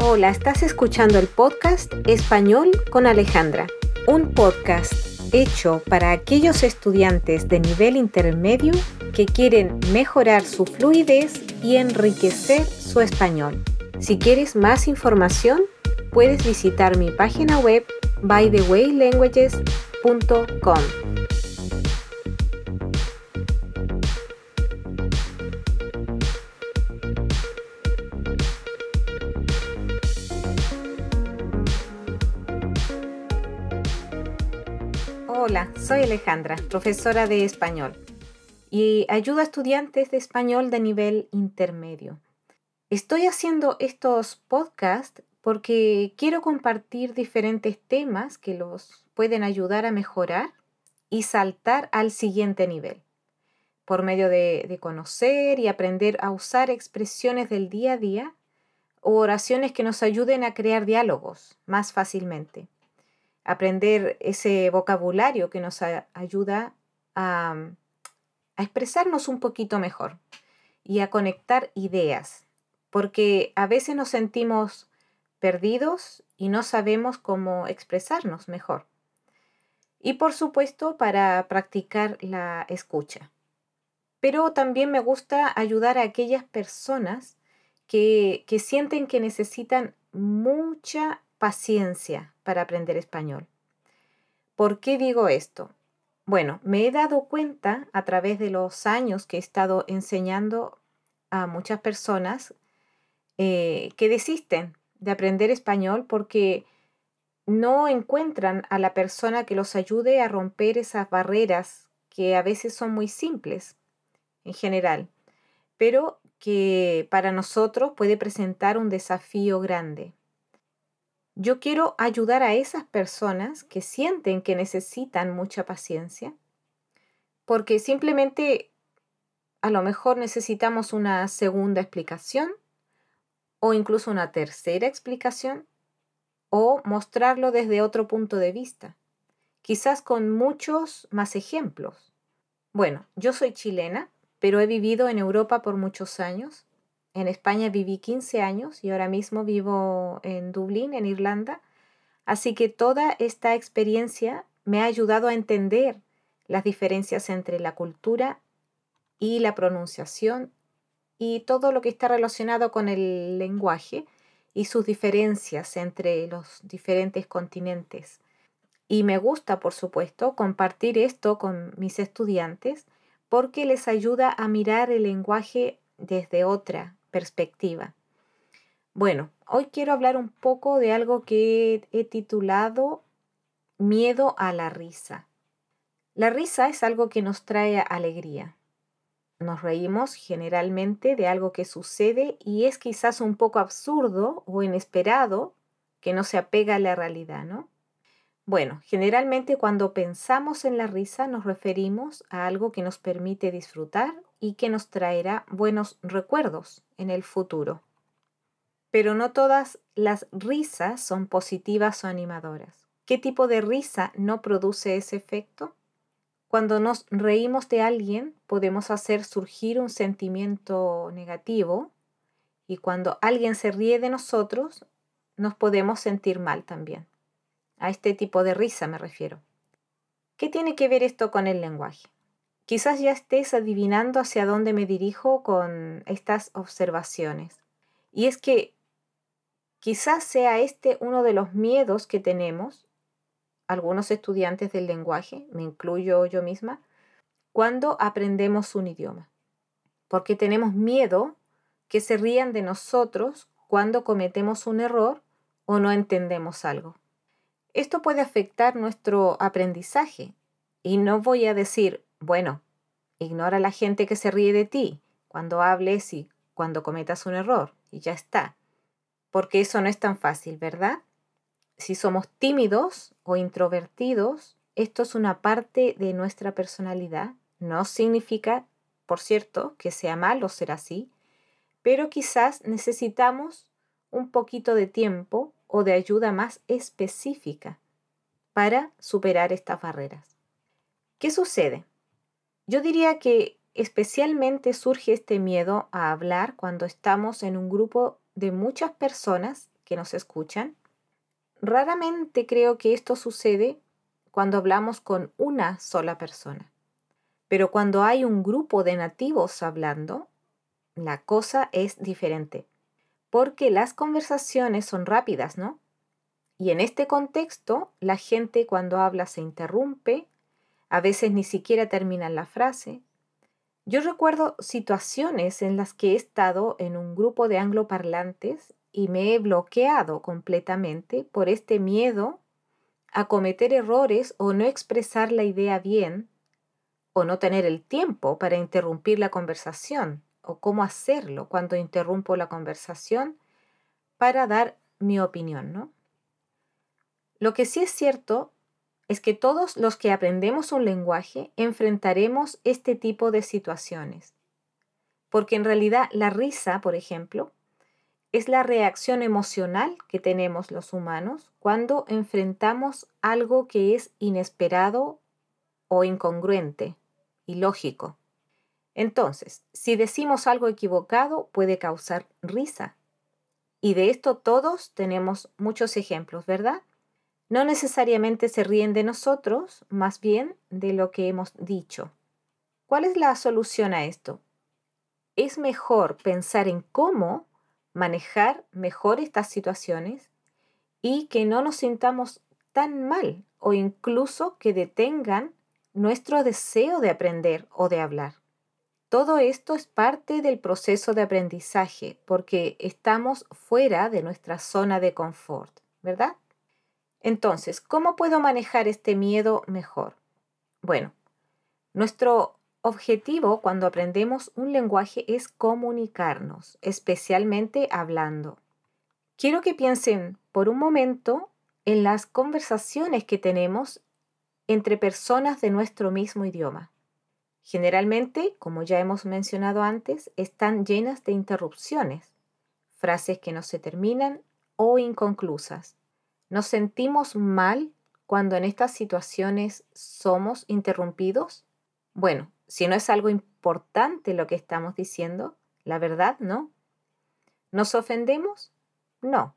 Hola, estás escuchando el podcast Español con Alejandra, un podcast hecho para aquellos estudiantes de nivel intermedio que quieren mejorar su fluidez y enriquecer su español. Si quieres más información, puedes visitar mi página web bythewaylanguages.com. soy Alejandra, profesora de español y ayudo a estudiantes de español de nivel intermedio. Estoy haciendo estos podcasts porque quiero compartir diferentes temas que los pueden ayudar a mejorar y saltar al siguiente nivel, por medio de, de conocer y aprender a usar expresiones del día a día o oraciones que nos ayuden a crear diálogos más fácilmente aprender ese vocabulario que nos ayuda a, a expresarnos un poquito mejor y a conectar ideas, porque a veces nos sentimos perdidos y no sabemos cómo expresarnos mejor. Y por supuesto para practicar la escucha. Pero también me gusta ayudar a aquellas personas que, que sienten que necesitan mucha paciencia para aprender español. ¿Por qué digo esto? Bueno, me he dado cuenta a través de los años que he estado enseñando a muchas personas eh, que desisten de aprender español porque no encuentran a la persona que los ayude a romper esas barreras que a veces son muy simples en general, pero que para nosotros puede presentar un desafío grande. Yo quiero ayudar a esas personas que sienten que necesitan mucha paciencia, porque simplemente a lo mejor necesitamos una segunda explicación o incluso una tercera explicación o mostrarlo desde otro punto de vista, quizás con muchos más ejemplos. Bueno, yo soy chilena, pero he vivido en Europa por muchos años en España viví 15 años y ahora mismo vivo en Dublín, en Irlanda. Así que toda esta experiencia me ha ayudado a entender las diferencias entre la cultura y la pronunciación y todo lo que está relacionado con el lenguaje y sus diferencias entre los diferentes continentes. Y me gusta, por supuesto, compartir esto con mis estudiantes porque les ayuda a mirar el lenguaje desde otra perspectiva. Bueno, hoy quiero hablar un poco de algo que he titulado Miedo a la risa. La risa es algo que nos trae alegría. Nos reímos generalmente de algo que sucede y es quizás un poco absurdo o inesperado que no se apega a la realidad, ¿no? Bueno, generalmente cuando pensamos en la risa nos referimos a algo que nos permite disfrutar y que nos traerá buenos recuerdos en el futuro. Pero no todas las risas son positivas o animadoras. ¿Qué tipo de risa no produce ese efecto? Cuando nos reímos de alguien podemos hacer surgir un sentimiento negativo y cuando alguien se ríe de nosotros nos podemos sentir mal también. A este tipo de risa me refiero. ¿Qué tiene que ver esto con el lenguaje? Quizás ya estés adivinando hacia dónde me dirijo con estas observaciones. Y es que quizás sea este uno de los miedos que tenemos, algunos estudiantes del lenguaje, me incluyo yo misma, cuando aprendemos un idioma. Porque tenemos miedo que se rían de nosotros cuando cometemos un error o no entendemos algo. Esto puede afectar nuestro aprendizaje. Y no voy a decir, bueno, ignora a la gente que se ríe de ti cuando hables y cuando cometas un error y ya está. Porque eso no es tan fácil, ¿verdad? Si somos tímidos o introvertidos, esto es una parte de nuestra personalidad. No significa, por cierto, que sea malo ser así, pero quizás necesitamos un poquito de tiempo o de ayuda más específica para superar estas barreras. ¿Qué sucede? Yo diría que especialmente surge este miedo a hablar cuando estamos en un grupo de muchas personas que nos escuchan. Raramente creo que esto sucede cuando hablamos con una sola persona. Pero cuando hay un grupo de nativos hablando, la cosa es diferente. Porque las conversaciones son rápidas, ¿no? Y en este contexto, la gente cuando habla se interrumpe, a veces ni siquiera terminan la frase. Yo recuerdo situaciones en las que he estado en un grupo de angloparlantes y me he bloqueado completamente por este miedo a cometer errores o no expresar la idea bien o no tener el tiempo para interrumpir la conversación o cómo hacerlo cuando interrumpo la conversación para dar mi opinión, ¿no? Lo que sí es cierto es que todos los que aprendemos un lenguaje enfrentaremos este tipo de situaciones. Porque en realidad la risa, por ejemplo, es la reacción emocional que tenemos los humanos cuando enfrentamos algo que es inesperado o incongruente, ilógico. Entonces, si decimos algo equivocado puede causar risa. Y de esto todos tenemos muchos ejemplos, ¿verdad? No necesariamente se ríen de nosotros, más bien de lo que hemos dicho. ¿Cuál es la solución a esto? Es mejor pensar en cómo manejar mejor estas situaciones y que no nos sintamos tan mal o incluso que detengan nuestro deseo de aprender o de hablar. Todo esto es parte del proceso de aprendizaje porque estamos fuera de nuestra zona de confort, ¿verdad? Entonces, ¿cómo puedo manejar este miedo mejor? Bueno, nuestro objetivo cuando aprendemos un lenguaje es comunicarnos, especialmente hablando. Quiero que piensen por un momento en las conversaciones que tenemos entre personas de nuestro mismo idioma. Generalmente, como ya hemos mencionado antes, están llenas de interrupciones, frases que no se terminan o inconclusas. ¿Nos sentimos mal cuando en estas situaciones somos interrumpidos? Bueno, si no es algo importante lo que estamos diciendo, la verdad no. ¿Nos ofendemos? No.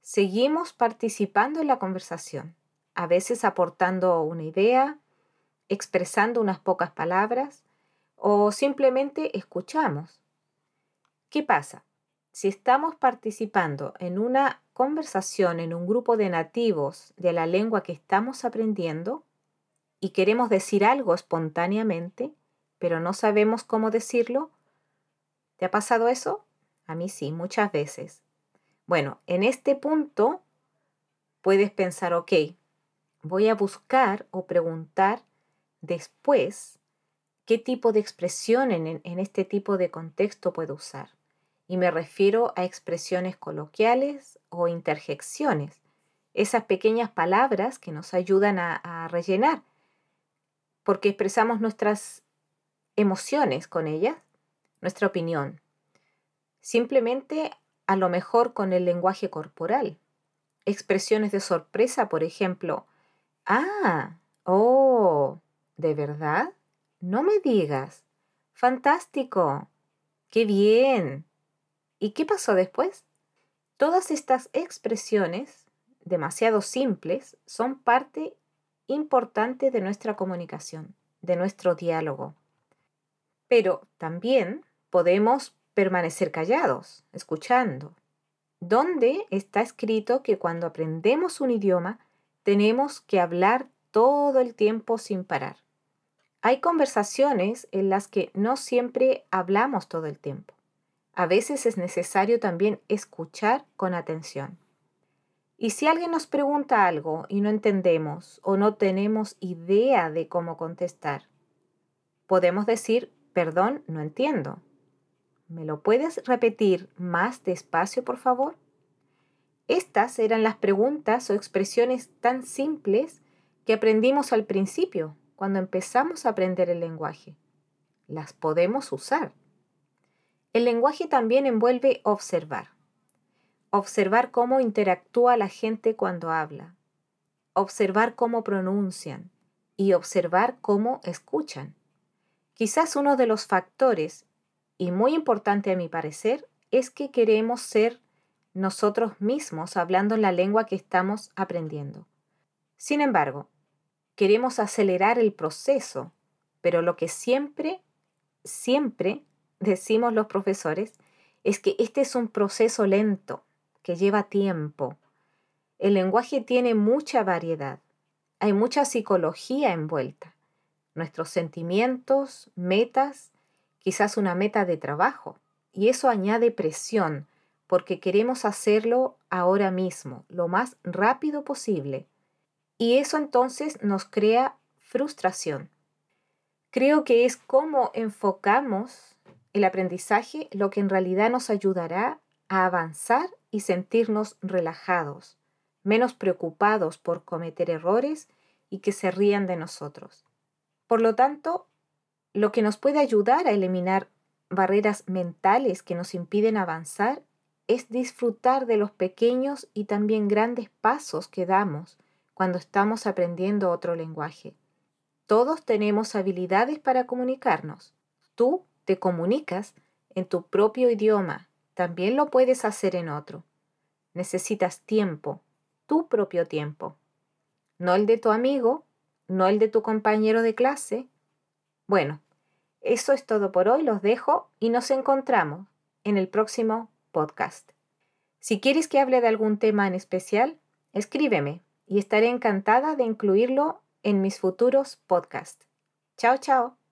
Seguimos participando en la conversación, a veces aportando una idea, expresando unas pocas palabras o simplemente escuchamos. ¿Qué pasa? Si estamos participando en una conversación en un grupo de nativos de la lengua que estamos aprendiendo y queremos decir algo espontáneamente, pero no sabemos cómo decirlo, ¿te ha pasado eso? A mí sí, muchas veces. Bueno, en este punto puedes pensar, ok, voy a buscar o preguntar después qué tipo de expresión en, en este tipo de contexto puedo usar y me refiero a expresiones coloquiales o interjecciones, esas pequeñas palabras que nos ayudan a, rellenar, porque expresamos nuestras emociones con ellas, nuestra opinión. Simplemente a lo mejor con el lenguaje corporal. Expresiones de sorpresa, por ejemplo. Ah, oh, ¿de verdad? No me digas. Fantástico. Qué bien. ¿Y qué pasó después? Todas estas expresiones, demasiado simples, son parte importante de nuestra comunicación, de nuestro diálogo. Pero también podemos permanecer callados, escuchando. ¿Dónde está escrito que cuando aprendemos un idioma tenemos que hablar todo el tiempo sin parar? Hay conversaciones en las que no siempre hablamos todo el tiempo a veces es necesario también escuchar con atención. Y si alguien nos pregunta algo y no entendemos o no tenemos idea de cómo contestar, podemos decir, perdón, no entiendo. ¿Me lo puedes repetir más despacio, por favor? Estas eran las preguntas o expresiones tan simples que aprendimos al principio, cuando empezamos a aprender el lenguaje. Las podemos usar. El lenguaje también envuelve observar. Observar cómo interactúa la gente cuando habla. Observar cómo pronuncian y observar cómo escuchan. Quizás uno de los factores, y muy importante a mi parecer, es que queremos ser nosotros mismos hablando la lengua que estamos aprendiendo. Sin embargo, queremos acelerar el proceso, pero lo que siempre, siempre decimos los profesores es que este es un proceso lento, que lleva tiempo. El lenguaje tiene mucha variedad, hay mucha psicología envuelta, nuestros sentimientos, metas, quizás una meta de trabajo, y eso añade presión porque queremos hacerlo ahora mismo, lo más rápido posible. Y eso entonces nos crea frustración. Creo que es cómo enfocamos el aprendizaje lo que en realidad nos ayudará a avanzar y sentirnos relajados, menos preocupados por cometer errores y que se rían de nosotros. Por lo tanto, lo que nos puede ayudar a eliminar barreras mentales que nos impiden avanzar es disfrutar de los pequeños y también grandes pasos que damos cuando estamos aprendiendo otro lenguaje. Todos tenemos habilidades para comunicarnos. Tú te comunicas en tu propio idioma, también lo puedes hacer en otro. Necesitas tiempo, tu propio tiempo. No el de tu amigo, no el de tu compañero de clase. Bueno, eso es todo por hoy, los dejo y nos encontramos en el próximo podcast. Si quieres que hable de algún tema en especial, escríbeme y estaré encantada de incluirlo en mis futuros podcasts. Chao, chao.